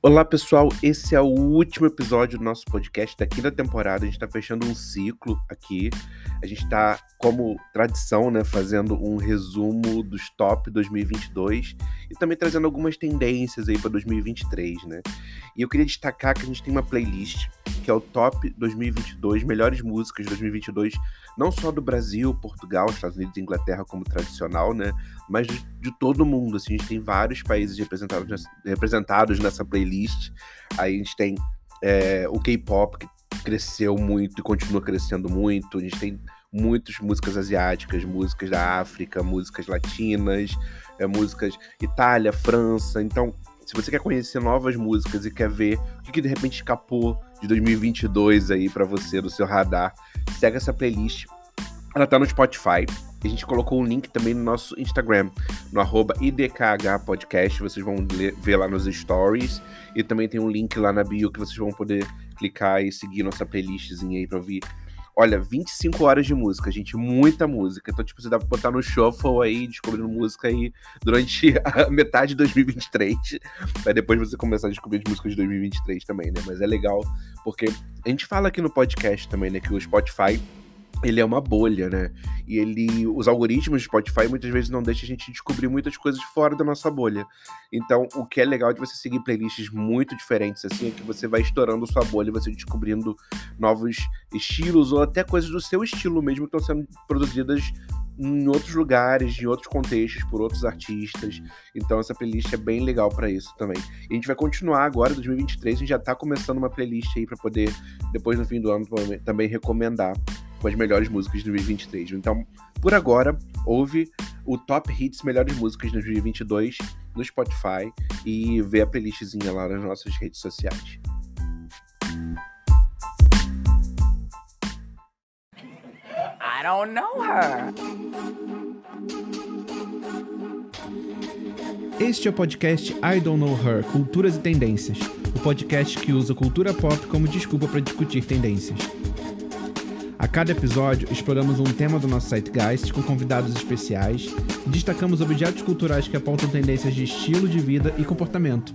Olá, pessoal. Esse é o último episódio do nosso podcast da quinta temporada. A gente está fechando um ciclo aqui. A gente está, como tradição, né, fazendo um resumo dos top 2022 e também trazendo algumas tendências aí para 2023, né? E eu queria destacar que a gente tem uma playlist que é o Top 2022, melhores músicas de 2022, não só do Brasil, Portugal, Estados Unidos e Inglaterra como tradicional, né? Mas de, de todo mundo, assim, a gente tem vários países representados nessa, representados nessa playlist. Aí a gente tem é, o K-pop, que cresceu muito e continua crescendo muito. A gente tem muitas músicas asiáticas, músicas da África, músicas latinas, é, músicas Itália, França. Então, se você quer conhecer novas músicas e quer ver o que, que de repente escapou de 2022 aí para você no seu radar, segue essa playlist. Ela tá no Spotify. A gente colocou um link também no nosso Instagram, no arroba IDKHpodcast. Vocês vão ler, ver lá nos stories. E também tem um link lá na bio que vocês vão poder clicar e seguir nossa playlistzinha aí pra ouvir Olha, 25 horas de música, gente, muita música. Então, tipo, você dá pra botar no shuffle aí, descobrindo música aí durante a metade de 2023. Pra depois você começar a descobrir as músicas de 2023 também, né? Mas é legal, porque a gente fala aqui no podcast também, né, que o Spotify ele é uma bolha, né? E ele, os algoritmos do Spotify muitas vezes não deixam a gente descobrir muitas coisas fora da nossa bolha. Então, o que é legal de você seguir playlists muito diferentes assim é que você vai estourando sua bolha, você descobrindo novos estilos ou até coisas do seu estilo mesmo que estão sendo produzidas em outros lugares, em outros contextos, por outros artistas. Então essa playlist é bem legal para isso também. E a gente vai continuar agora, 2023, a gente já tá começando uma playlist aí para poder depois no fim do ano também recomendar com as melhores músicas de 2023. Então, por agora, ouve o Top Hits Melhores Músicas de 2022 no Spotify e vê a playlistzinha lá nas nossas redes sociais. I don't know her. Este é o podcast I Don't Know Her Culturas e Tendências o podcast que usa cultura pop como desculpa para discutir tendências. A cada episódio, exploramos um tema do nosso Zeitgeist com convidados especiais e destacamos objetos culturais que apontam tendências de estilo de vida e comportamento.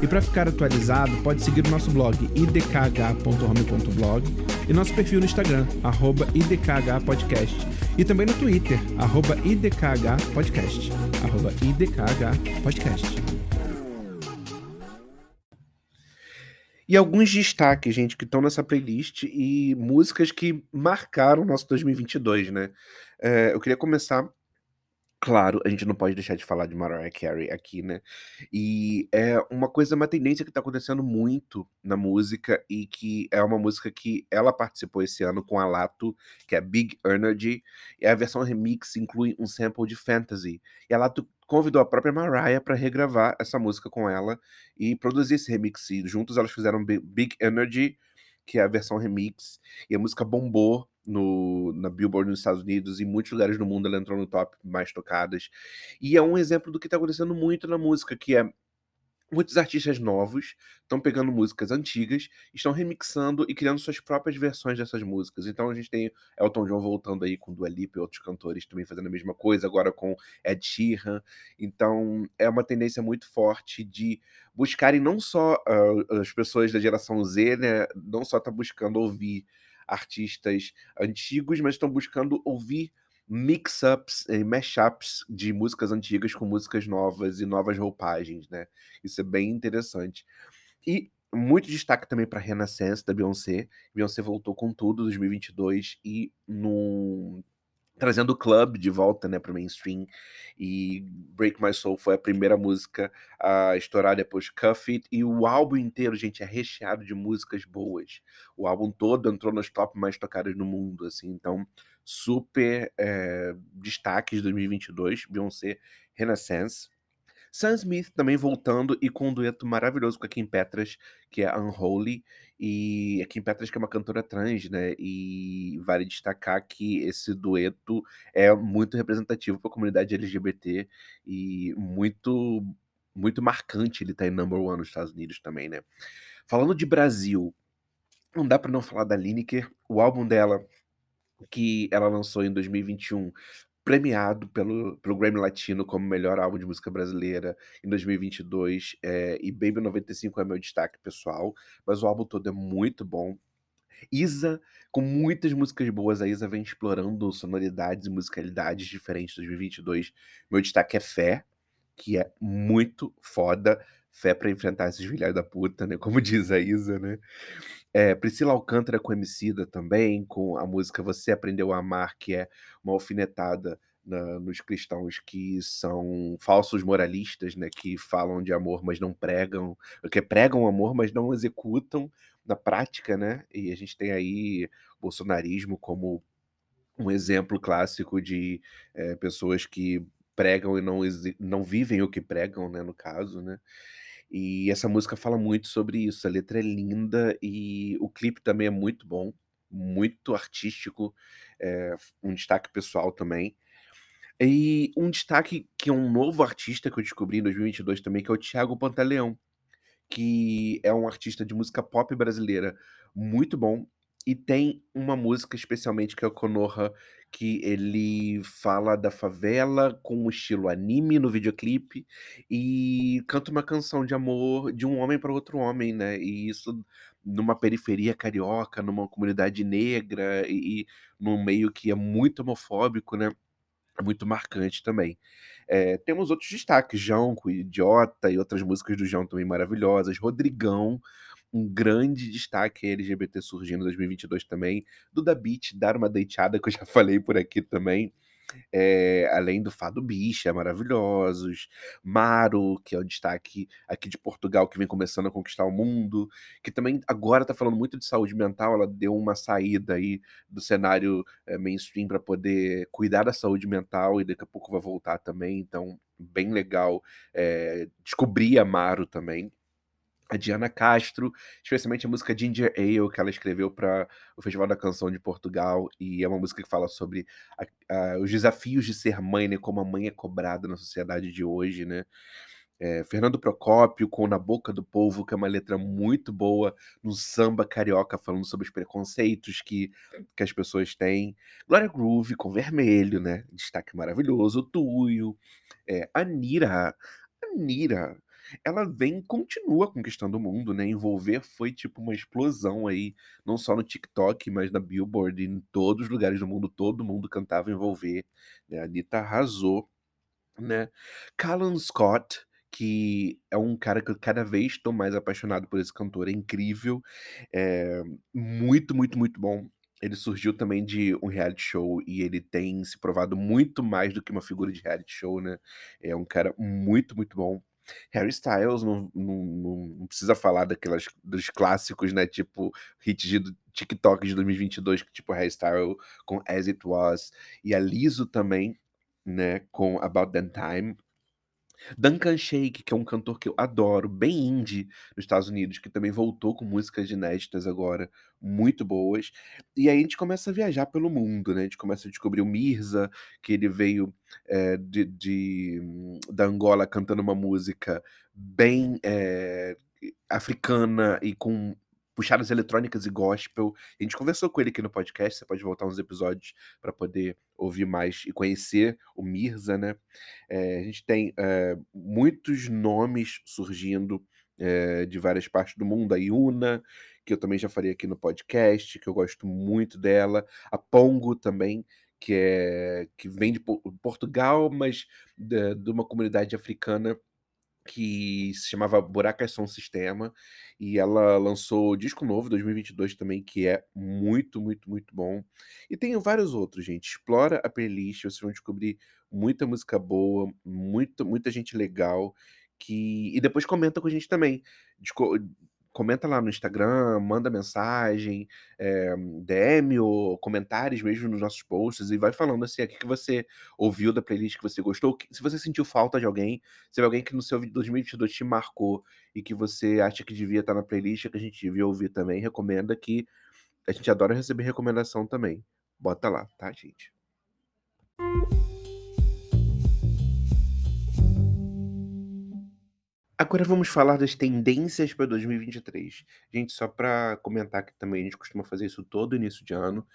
E para ficar atualizado, pode seguir o nosso blog idkh.home.blog e nosso perfil no Instagram, arroba idkhpodcast, e também no Twitter, arroba idkhpodcast, arroba idkhpodcast. E alguns destaques, gente, que estão nessa playlist e músicas que marcaram o nosso 2022, né? É, eu queria começar. Claro, a gente não pode deixar de falar de Mariah Carey aqui, né? E é uma coisa, uma tendência que tá acontecendo muito na música e que é uma música que ela participou esse ano com a Lato, que é Big Energy, e a versão remix inclui um sample de Fantasy. E a Lato convidou a própria Mariah para regravar essa música com ela e produzir esse remix. E juntos elas fizeram Big Energy, que é a versão remix, e a música bombou no, na Billboard nos Estados Unidos e em muitos lugares do mundo ela entrou no top mais tocadas. E é um exemplo do que está acontecendo muito na música, que é Muitos artistas novos estão pegando músicas antigas, estão remixando e criando suas próprias versões dessas músicas. Então a gente tem Elton John voltando aí com Dua Lipa e outros cantores também fazendo a mesma coisa, agora com Ed Sheeran. Então é uma tendência muito forte de buscarem não só uh, as pessoas da geração Z, né, não só tá buscando ouvir artistas antigos, mas estão buscando ouvir mix-ups e mashups de músicas antigas com músicas novas e novas roupagens, né? Isso é bem interessante. E muito destaque também para Renaissance da Beyoncé. Beyoncé voltou com tudo em 2022 e no trazendo o club de volta, né, para mainstream. E Break My Soul foi a primeira música a estourar depois Cuff It e o álbum inteiro, gente, é recheado de músicas boas. O álbum todo entrou nos top mais tocados no mundo, assim. Então, super é, destaques de 2022, Beyoncé, Renaissance. Sam Smith também voltando e com um dueto maravilhoso com a Kim Petras, que é Unholy. E a Kim Petras que é uma cantora trans, né? E vale destacar que esse dueto é muito representativo para a comunidade LGBT e muito muito marcante ele tá em number one nos Estados Unidos também, né? Falando de Brasil, não dá para não falar da Lineker. O álbum dela que ela lançou em 2021 premiado pelo pelo Grammy Latino como melhor álbum de música brasileira em 2022, eh, e Baby 95 é meu destaque pessoal, mas o álbum todo é muito bom. Isa, com muitas músicas boas, a Isa vem explorando sonoridades e musicalidades diferentes em 2022. Meu destaque é Fé, que é muito foda. Fé pra enfrentar esses filhas da puta, né, como diz a Isa, né. Eh, Priscila Alcântara com Emicida também, com a música Você Aprendeu a Amar, que é uma alfinetada na nos cristãos que são falsos moralistas, né, que falam de amor, mas não pregam, que pregam amor, mas não executam na prática, né. E a gente tem aí bolsonarismo como um exemplo clássico de, eh, pessoas que pregam e não não vivem o que pregam, né, no caso, né. E essa música fala muito sobre isso, a letra é linda e o clipe também é muito bom, muito artístico, eh, um destaque pessoal também. E um destaque que é um novo artista que eu descobri em 2022 também, que é o Thiago Pantaleão, que é um artista de música pop brasileira muito bom, e tem uma música especialmente que é o Konoha, que ele fala da favela com um estilo anime no videoclipe, e canta uma canção de amor de um homem para outro homem, né, e isso numa periferia carioca, numa comunidade negra e e num meio que é muito homofóbico, né, é muito marcante também. Eh, temos outros destaques, Jão Idiota e outras músicas do Jão também maravilhosas, Rodrigão, um grande destaque LGBT surgindo em 2022 também, Duda Beat, Dar uma Deitada, que eu já falei por aqui também, eh, além do Fado Bicha, maravilhosos, Maro, que é o destaque aqui de Portugal, que vem começando a conquistar o mundo, que também agora tá falando muito de saúde mental, ela deu uma saída aí do cenário, eh, mainstream pra poder cuidar da saúde mental e daqui a pouco vai voltar também, então bem legal, eh, descobrir a Maro também. A Diana Castro, especialmente a música Ginger Ale, que ela escreveu para o Festival da Canção de Portugal, e é uma música que fala sobre a a os desafios de ser mãe, né, como a mãe é cobrada na sociedade de hoje, né. Eh, Fernando Procópio com Na Boca do Povo, que é uma letra muito boa, no samba carioca, falando sobre os preconceitos que que as pessoas têm. Glória Groove com Vermelho, né, destaque maravilhoso. Tuyo, eh, Anira, Anira, ela vem continua conquistando o mundo, né, Envolver foi tipo uma explosão aí, não só no TikTok, mas na Billboard, em todos os lugares do mundo, todo mundo cantava Envolver, né, a Anitta arrasou, né. Callum Scott, que é um cara que eu cada vez tô mais apaixonado por esse cantor, é incrível, eh, muito, muito, muito bom. Ele surgiu também de um reality show e ele tem se provado muito mais do que uma figura de reality show, né, é um cara muito, muito bom. Harry Styles não não não precisa falar daquelas dos clássicos, né, tipo hit de TikTok de 2022, que tipo Harry Styles com As It Was, e a Lizzo também, né, com About That Time. Duncan Sheik, que é um cantor que eu adoro, bem indie, nos Estados Unidos, que também voltou com músicas inéditas agora, muito boas. E aí a gente começa a viajar pelo mundo, né, a gente começa a descobrir o Mirza, que ele veio, eh, de de da Angola cantando uma música bem, eh, africana e com puxadas eletrônicas e gospel. A gente conversou com ele aqui no podcast, você pode voltar uns episódios pra poder ouvir mais e conhecer o Mirza, né. Eh, a gente tem, eh, muitos nomes surgindo, eh, de várias partes do mundo, a Yuna, que eu também já falei aqui no podcast, que eu gosto muito dela, a Pongo também, que é que vem de Po Portugal, mas da de uma comunidade africana que se chamava Buracas Som Sistema, e ela lançou disco novo 2022 também, que é muito, muito, muito bom. E tem vários outros, gente, explora a playlist, vocês vão descobrir muita música boa, muita muita gente legal, que e depois comenta com a gente também, comenta lá no Instagram, manda mensagem, eh, DM ou comentários mesmo nos nossos posts e vai falando, assim, o que que você ouviu da playlist que você gostou, se você sentiu falta de alguém, se teve alguém que no seu 2022 te marcou e que você acha que devia estar na playlist, que a gente devia ouvir também, recomenda que a gente adora receber recomendação também. Bota lá, tá, gente? Agora vamos falar das tendências para 2023. Gente, só para comentar que também a gente costuma fazer isso todo início de ano,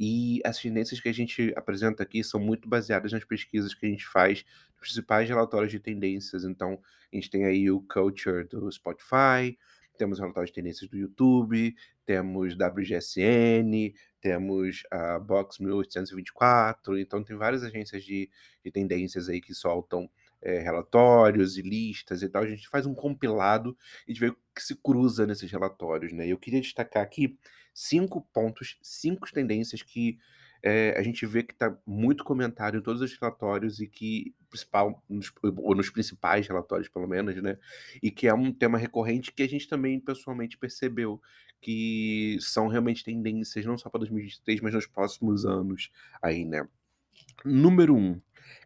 e as tendências que a gente apresenta aqui são muito baseadas nas pesquisas que a gente faz, nos principais relatórios de tendências. Então, a gente tem aí o Culture do Spotify, temos relatórios de tendências do YouTube, temos WGSN, temos a Box 1824, então tem várias agências de, de tendências aí que soltam é, relatórios e listas e tal. A gente faz um compilado e vê o que se cruza nesses relatórios, né? Eu queria destacar aqui cinco pontos, cinco tendências que é, a gente vê que está muito comentário em todos os relatórios e que principal nos, ou nos principais relatórios pelo menos, né? E que é um tema recorrente que a gente também pessoalmente percebeu que são realmente tendências não só para 2023, mas nos próximos anos aí, né? Número um,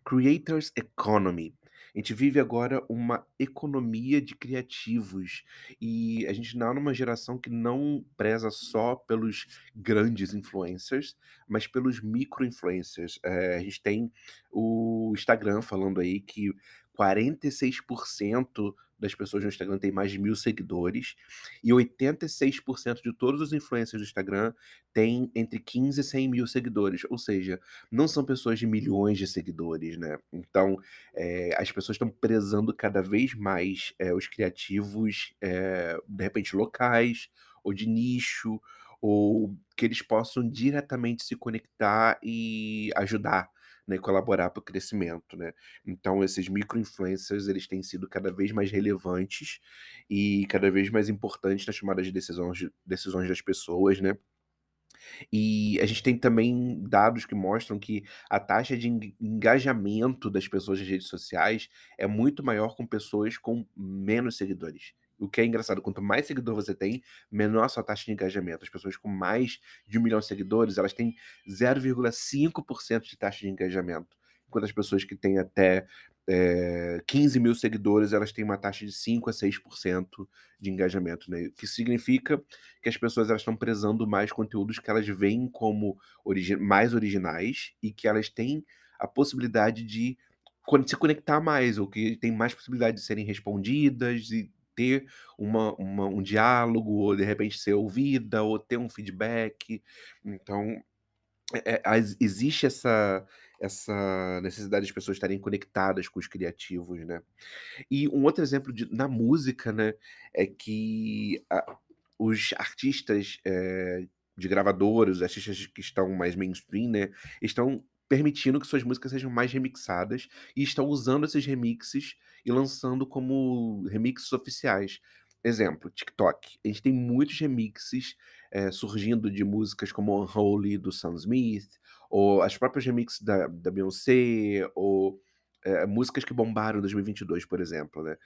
Creators Economy. A gente vive agora uma economia de criativos e a gente está numa geração que não preza só pelos grandes influencers, mas pelos micro-influencers. É, a gente tem o Instagram falando aí que 46% das pessoas no Instagram têm mais de mil seguidores e 86% de todos os influencers do Instagram têm entre 15 e 100 mil seguidores, ou seja, não são pessoas de milhões de seguidores, né? Então, é, as pessoas estão prezando cada vez mais é, os criativos, é, de repente, locais ou de nicho, ou que eles possam diretamente se conectar e ajudar né, colaborar para o crescimento, né? Então esses micro-influencers, eles têm sido cada vez mais relevantes e cada vez mais importantes nas tomadas de decisões, decisões das pessoas, né? E a gente tem também dados que mostram que a taxa de engajamento das pessoas nas redes sociais é muito maior com pessoas com menos seguidores. O que é engraçado, quanto mais seguidor você tem, menor a sua taxa de engajamento. As pessoas com mais de um milhão de seguidores, elas têm 0,5% de taxa de engajamento. Enquanto as pessoas que têm até é, 15 mil seguidores, elas têm uma taxa de 5 a 6% de engajamento, né? Que significa que as pessoas elas estão prezando mais conteúdos que elas veem como origi mais originais e que elas têm a possibilidade de se conectar mais, ou que tem mais possibilidade de serem respondidas e ter uma, uma, um diálogo, ou de repente ser ouvida, ou ter um feedback. Então, é, é, existe essa, essa necessidade das pessoas estarem conectadas com os criativos, né? E um outro exemplo de, na música, né, é que a, os artistas é, de gravadoras, os artistas que estão mais mainstream, né, estão permitindo que suas músicas sejam mais remixadas e estão usando esses remixes e lançando como remixes oficiais. Exemplo, TikTok. A gente tem muitos remixes é, surgindo de músicas como Unholy do Sam Smith, ou as próprias remixes da, da Beyoncé, ou é, músicas que bombaram em 2022, por exemplo. Né?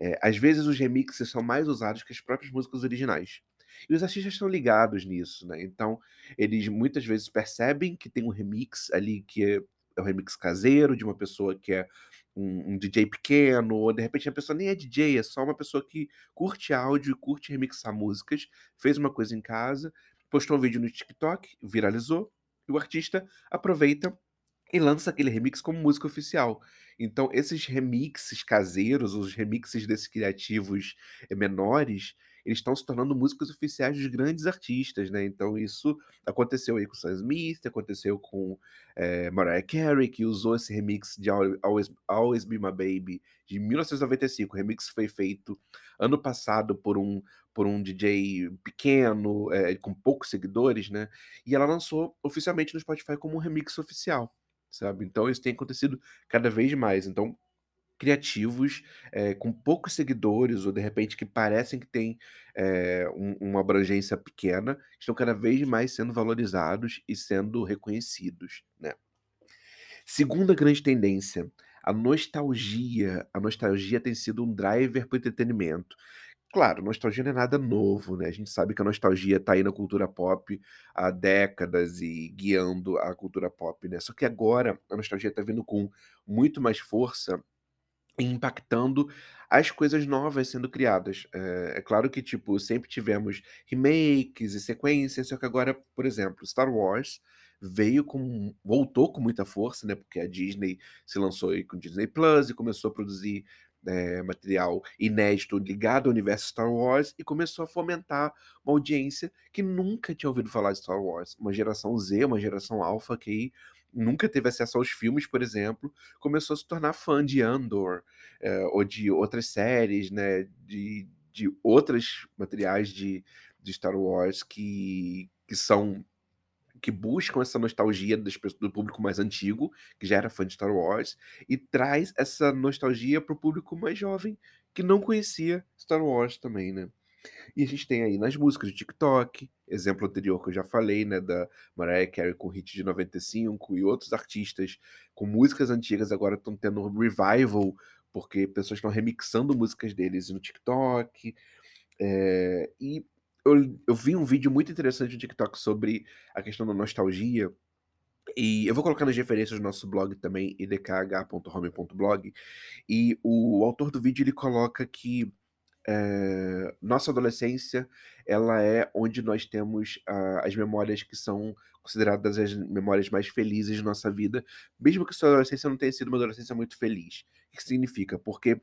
É, às vezes os remixes são mais usados que as próprias músicas originais. E os artistas estão ligados nisso, né? Então, eles muitas vezes percebem que tem um remix ali que é, é um remix caseiro de uma pessoa que é um, um, DJ pequeno, ou de repente a pessoa nem é DJ, é só uma pessoa que curte áudio e curte remixar músicas, fez uma coisa em casa, postou um vídeo no TikTok, viralizou, e o artista aproveita e lança aquele remix como música oficial. Então, esses remixes caseiros, os remixes desses criativos eh, menores, eles estão se tornando músicos oficiais dos grandes artistas, né? Então isso aconteceu aí com Sam Smith, aconteceu com é, Mariah Carey, que usou esse remix de Always, Always Be My Baby de 1995. O remix foi feito ano passado por um por um DJ pequeno, é, com poucos seguidores, né? E ela lançou oficialmente no Spotify como um remix oficial, sabe? Então isso tem acontecido cada vez mais. Então criativos, eh, com poucos seguidores ou de repente que parecem que têm, eh, um uma abrangência pequena, estão cada vez mais sendo valorizados e sendo reconhecidos, né. Segunda grande tendência, a nostalgia. A nostalgia tem sido um driver para o entretenimento. Claro, nostalgia não é nada novo, né, a gente sabe que a nostalgia está aí na cultura pop há décadas e guiando a cultura pop, né, só que agora a nostalgia está vindo com muito mais força impactando as coisas novas sendo criadas. É, é claro que, tipo, sempre tivemos remakes e sequências, só que agora, por exemplo, Star Wars veio com. voltou com muita força, né? Porque a Disney se lançou aí com Disney Plus e começou a produzir eh, material inédito ligado ao universo Star Wars e começou a fomentar uma audiência que nunca tinha ouvido falar de Star Wars. Uma geração Z, uma geração alfa que nunca teve acesso aos filmes, por exemplo, começou a se tornar fã de Andor, eh, ou de outras séries, né, de de outros materiais de de Star Wars que que são que buscam essa nostalgia do público mais antigo, que já era fã de Star Wars, e traz essa nostalgia para o público mais jovem, que não conhecia Star Wars também, né. E a gente tem aí nas músicas de TikTok, exemplo anterior que eu já falei, né, da Mariah Carey com hit de 95 e outros artistas com músicas antigas agora estão tendo um revival, porque pessoas estão remixando músicas deles no TikTok. Eh, e eu eu vi um vídeo muito interessante no TikTok sobre a questão da nostalgia, e eu vou colocar nas referências do nosso blog também, idkh.home.blog, e o autor do vídeo ele coloca que, eh, nossa adolescência, ela é onde nós temos a as memórias que são consideradas as memórias mais felizes de nossa vida, mesmo que sua adolescência não tenha sido uma adolescência muito feliz. O que significa? Porque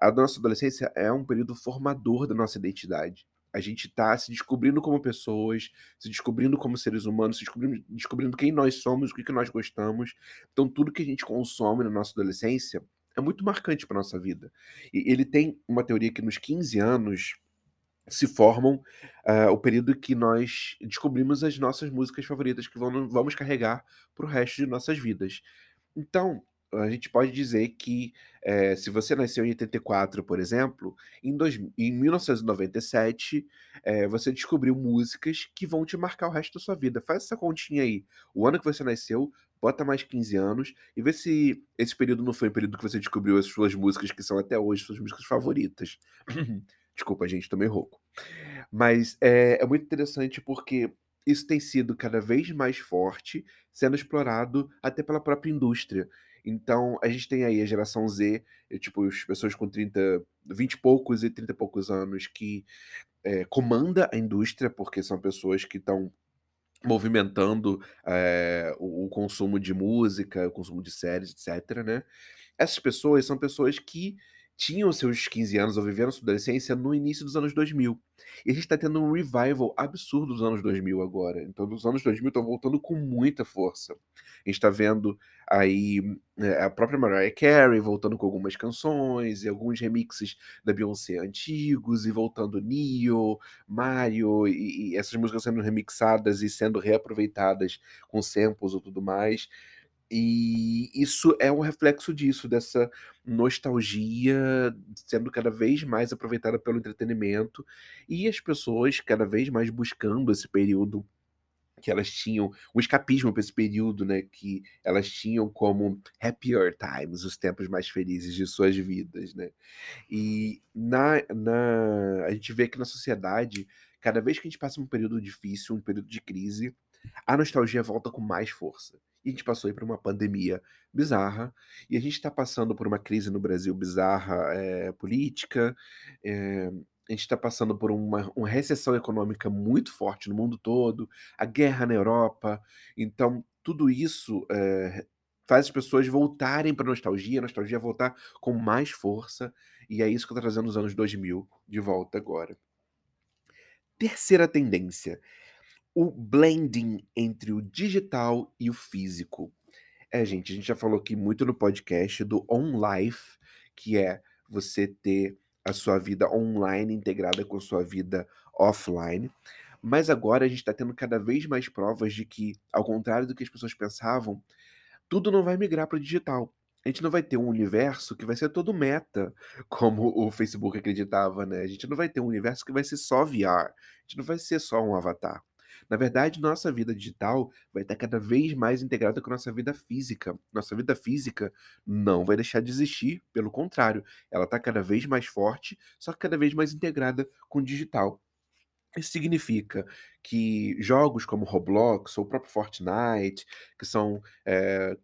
a nossa adolescência é um período formador da nossa identidade. A gente tá se descobrindo como pessoas, se descobrindo como seres humanos, se descobrindo descobrindo quem nós somos, o que que nós gostamos. Então tudo que a gente consome na nossa adolescência é muito marcante para nossa vida. E ele tem uma teoria que nos 15 anos se formam, ah, o período que nós descobrimos as nossas músicas favoritas que vão vamos carregar para o resto de nossas vidas. Então, a gente pode dizer que, eh, se você nasceu em 84, por exemplo, em dois em 1997, eh, você descobriu músicas que vão te marcar o resto da sua vida. Faz essa continha aí, o ano que você nasceu, bota mais 15 anos e vê se esse período não foi o período que você descobriu as suas músicas que são até hoje suas músicas favoritas. Desculpa gente, tô meio rouco. Mas, eh, é muito interessante porque isso tem sido cada vez mais forte, sendo explorado até pela própria indústria. Então, a gente tem aí a geração Z, tipo, as pessoas com 30 20 e poucos e 30 e poucos anos que, eh, comanda a indústria, porque são pessoas que estão movimentando, eh, o o consumo de música, o consumo de séries, etcétera, né. Essas pessoas são pessoas que tinham seus 15 anos ou viveram sua adolescência no início dos anos 2000. E a gente tá tendo um revival absurdo dos anos 2000 agora. Então os anos 2000 estão voltando com muita força. A gente tá vendo aí, eh, a própria Mariah Carey voltando com algumas canções e alguns remixes da Beyoncé antigos, e voltando Ne-Yo, Mario, e e essas músicas sendo remixadas e sendo reaproveitadas com samples ou tudo mais. E isso é um reflexo disso, dessa nostalgia sendo cada vez mais aproveitada pelo entretenimento, e as pessoas cada vez mais buscando esse período que elas tinham o escapismo para esse período, né, que elas tinham como happier times, os tempos mais felizes de suas vidas, né. E na na a gente vê que na sociedade, cada vez que a gente passa um período difícil, um período de crise, a nostalgia volta com mais força. E a gente passou aí por uma pandemia bizarra, e a gente tá passando por uma crise no Brasil bizarra, eh, política, eh, a gente tá passando por uma uma recessão econômica muito forte no mundo todo, a guerra na Europa, então tudo isso, eh, faz as pessoas voltarem pra nostalgia, a nostalgia voltar com mais força, e é isso que tá trazendo os anos 2000 de volta agora. Terceira tendência, o blending entre o digital e o físico. É, gente, a gente já falou aqui muito no podcast do on life, que é você ter a sua vida online integrada com a sua vida offline, mas agora a gente tá tendo cada vez mais provas de que, ao contrário do que as pessoas pensavam, tudo não vai migrar para o digital. A gente não vai ter um universo que vai ser todo meta, como o Facebook acreditava, né, a gente não vai ter um universo que vai ser só VR, a gente não vai ser só um avatar. Na verdade, nossa vida digital vai estar cada vez mais integrada com nossa vida física. Nossa vida física não vai deixar de existir, pelo contrário, ela tá cada vez mais forte, só que cada vez mais integrada com o digital. Isso significa que jogos como Roblox ou o próprio Fortnite, que são,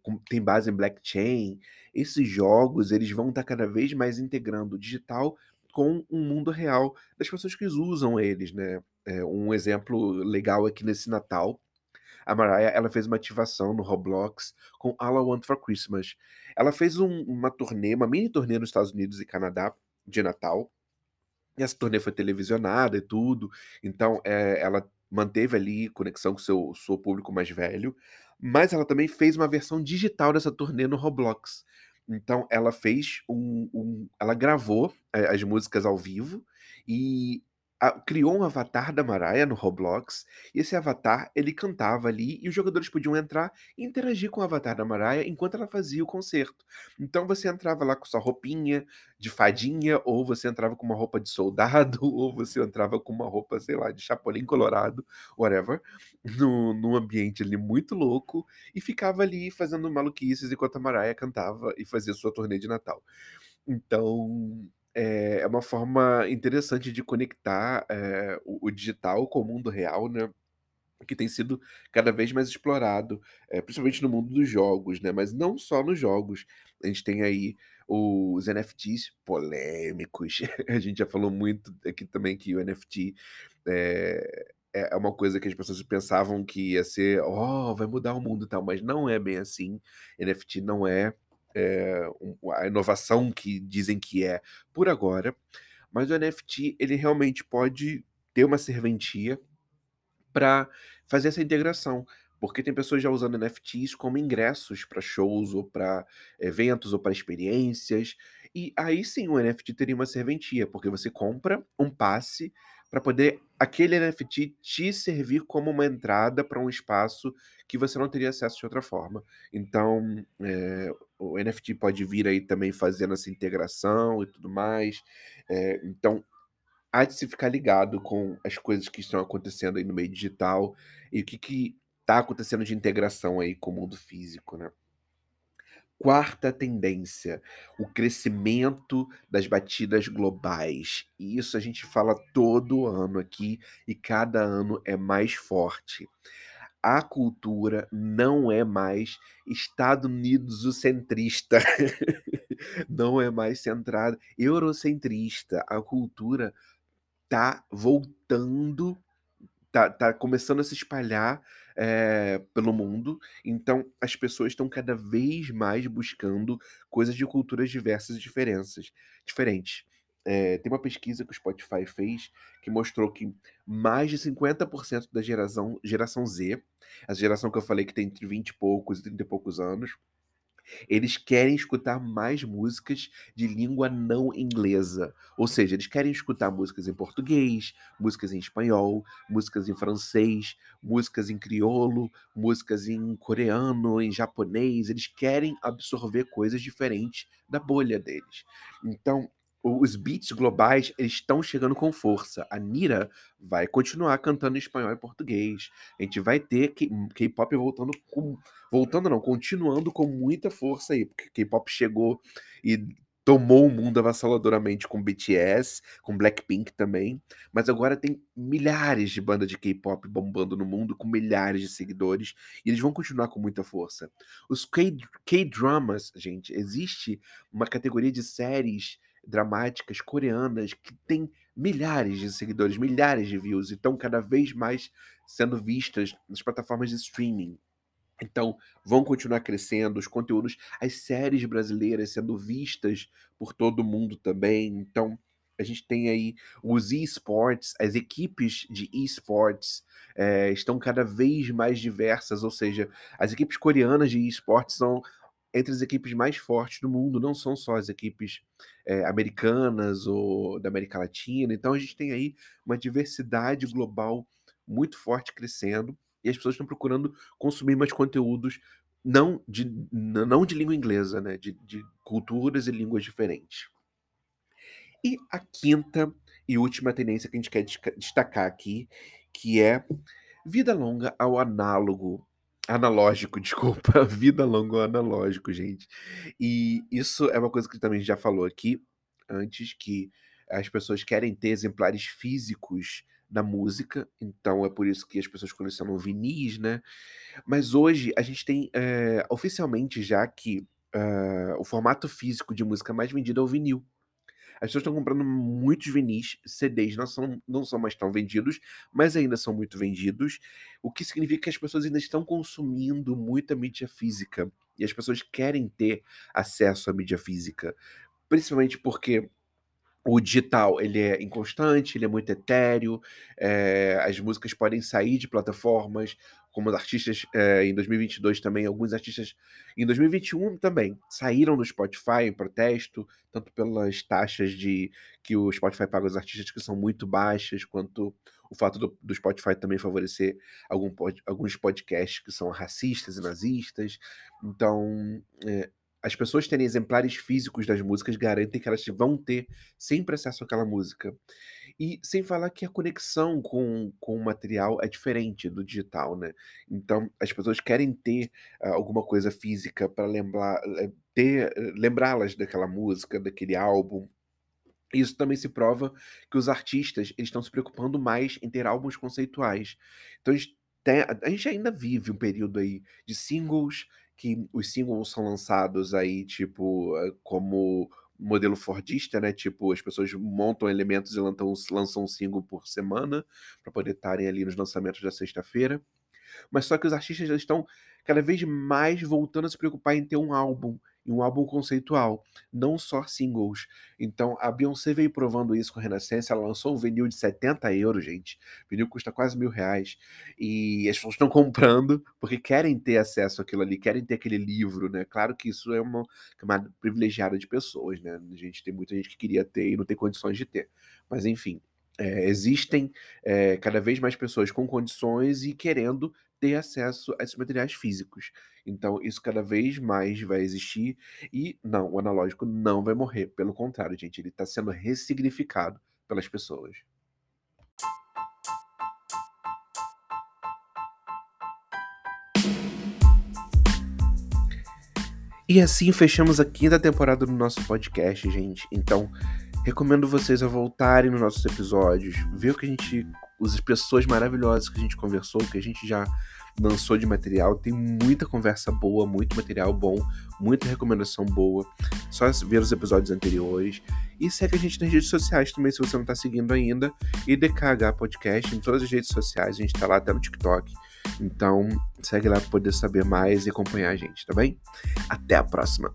com tem base em blockchain, esses jogos eles vão estar cada vez mais integrando o digital com o mundo real das pessoas que usam eles, né. Eh, um exemplo legal é que nesse Natal, a Mariah ela fez uma ativação no Roblox com All I Want for Christmas. Ela fez um- uma turnê, uma mini turnê nos Estados Unidos e Canadá de Natal. E essa turnê foi televisionada e tudo. Então, é, ela manteve ali conexão com seu, seu público mais velho. Mas ela também fez uma versão digital dessa turnê no Roblox. Então, ela fez um. um- ela gravou é, as músicas ao vivo e criou um avatar da Mariah no Roblox. E esse avatar, ele cantava ali e os jogadores podiam entrar e interagir com o avatar da Mariah enquanto ela fazia o concerto. Então, você entrava lá com sua roupinha de fadinha, ou você entrava com uma roupa de soldado, ou você entrava com uma roupa, sei lá, de chapolim colorado, whatever, no, num ambiente ali muito louco, e ficava ali fazendo maluquices enquanto a Mariah cantava e fazia sua turnê de Natal. Então, é é uma forma interessante de conectar é, o, o digital com o mundo real, né? que tem sido cada vez mais explorado, eh, principalmente no mundo dos jogos, né, mas não só nos jogos. A gente tem aí os NFTs polêmicos. A gente já falou muito aqui também que o NFT é é uma coisa que as pessoas pensavam que ia ser: "Oh, vai mudar o mundo e tal", mas não é bem assim. NFT não é, um a inovação que dizem que é por agora, mas o NFT ele realmente pode ter uma serventia para fazer essa integração. Porque tem pessoas já usando NFTs como ingressos para shows ou para eventos ou para experiências. E aí sim o NFT teria uma serventia, porque você compra um passe para poder aquele NFT te servir como uma entrada para um espaço que você não teria acesso de outra forma. Então, eh, o NFT pode vir aí também fazendo essa integração e tudo mais. Eh, então, há de se ficar ligado com as coisas que estão acontecendo aí no meio digital e o que que tá acontecendo de integração aí com o mundo físico, né. Quarta tendência, o crescimento das batidas globais. E isso a gente fala todo ano aqui e cada ano é mais forte. A cultura não é mais Estados Unidos-centrista, não é mais centrada eurocentrista. A cultura tá voltando, tá tá começando a se espalhar, eh, pelo mundo, então as pessoas estão cada vez mais buscando coisas de culturas diversas e diferenças diferentes. Eh, tem uma pesquisa que o Spotify fez, que mostrou que mais de 50% da geração geração Z, essa geração que eu falei que tem entre 20 e poucos e 30 e poucos anos, eles querem escutar mais músicas de língua não inglesa. Ou seja, eles querem escutar músicas em português, músicas em espanhol, músicas em francês, músicas em crioulo, músicas em coreano, em japonês. Eles querem absorver coisas diferentes da bolha deles. Então, os beats globais, eles estão chegando com força. A Nira vai continuar cantando em espanhol e português. A gente vai ter K- K-pop voltando com voltando não, continuando com muita força aí, porque K-pop chegou e tomou o mundo avassaladoramente com BTS, com Blackpink também, mas agora tem milhares de bandas de K-pop bombando no mundo, com milhares de seguidores, e eles vão continuar com muita força. Os K-dramas, gente, existe uma categoria de séries dramáticas coreanas que tem milhares de seguidores, milhares de views, e estão cada vez mais sendo vistas nas plataformas de streaming. Então, vão continuar crescendo os conteúdos, as séries brasileiras sendo vistas por todo mundo também. Então, a gente tem aí os esportes, as equipes de esportes eh, estão cada vez mais diversas, ou seja, as equipes coreanas de esportes são entre as equipes mais fortes do mundo, não são só as equipes eh, americanas ou da América Latina. Então, a gente tem aí uma diversidade global muito forte crescendo e as pessoas estão procurando consumir mais conteúdos não de, não de língua inglesa, né? De, de culturas e línguas diferentes. E a quinta e última tendência que a gente quer destacar aqui, que é vida longa ao análogo. Analógico, desculpa. Vida longa ao analógico, gente. E isso é uma coisa que também já falou aqui antes, que as pessoas querem ter exemplares físicos da música, então é por isso que as pessoas colecionam vinis, né? Mas hoje a gente tem eh, oficialmente já que ah, o formato físico de música mais vendido é o vinil. As pessoas estão comprando muitos vinis, CDs não são, não são mais tão vendidos, mas ainda são muito vendidos, o que significa que as pessoas ainda estão consumindo muita mídia física. E as pessoas querem ter acesso à mídia física, principalmente porque o digital ele é inconstante, ele é muito etéreo, é, as músicas podem sair de plataformas, como os artistas é, em 2022 também, alguns artistas em 2021 também saíram do Spotify em protesto, tanto pelas taxas de que o Spotify paga aos artistas que são muito baixas, quanto o fato do, do Spotify também favorecer algum alguns podcasts que são racistas e nazistas. Então, é, as pessoas terem exemplares físicos das músicas garantem que elas vão ter sempre acesso àquela música. E sem falar que a conexão com, com o material é diferente do digital, né? Então, as pessoas querem ter uh, alguma coisa física para lembrar, eh, ter, eh, lembrá-las daquela música, daquele álbum. Isso também se prova que os artistas eles estão se preocupando mais em ter álbuns conceituais. Então, a gente, tem, a gente ainda vive um período aí de singles, que os singles são lançados aí, tipo, eh, como modelo fordista, né? Tipo, as pessoas montam elementos e lançam, lançam um single por semana para poder estarem ali nos lançamentos da sexta-feira. Mas só que os artistas já estão cada vez mais voltando a se preocupar em ter um álbum, e um álbum conceitual, não só singles. Então a Beyoncé veio provando isso com a Renascença, ela lançou um vinil de 70 euros, gente. O vinil custa quase mil reais. E as pessoas estão comprando porque querem ter acesso àquilo ali, querem ter aquele livro, né? Claro que isso é uma camada privilegiada de pessoas, né? A gente tem muita gente que queria ter e não tem condições de ter. Mas enfim, é, existem é, cada vez mais pessoas com condições e querendo ter acesso a esses materiais físicos. Então, isso cada vez mais vai existir e não, o analógico não vai morrer. Pelo contrário, gente, ele está sendo ressignificado pelas pessoas. E assim fechamos a quinta temporada do nosso podcast, gente. Então, recomendo vocês a voltarem nos nossos episódios, ver o que a gente as pessoas maravilhosas que a gente conversou, que a gente já lançou de material. Tem muita conversa boa, muito material bom, muita recomendação boa. Só ver os episódios anteriores. E segue a gente nas redes sociais também, se você não está seguindo ainda. E DKH Podcast em todas as redes sociais. A gente está lá até no TikTok. Então, segue lá para poder saber mais e acompanhar a gente, tá bem? Até a próxima!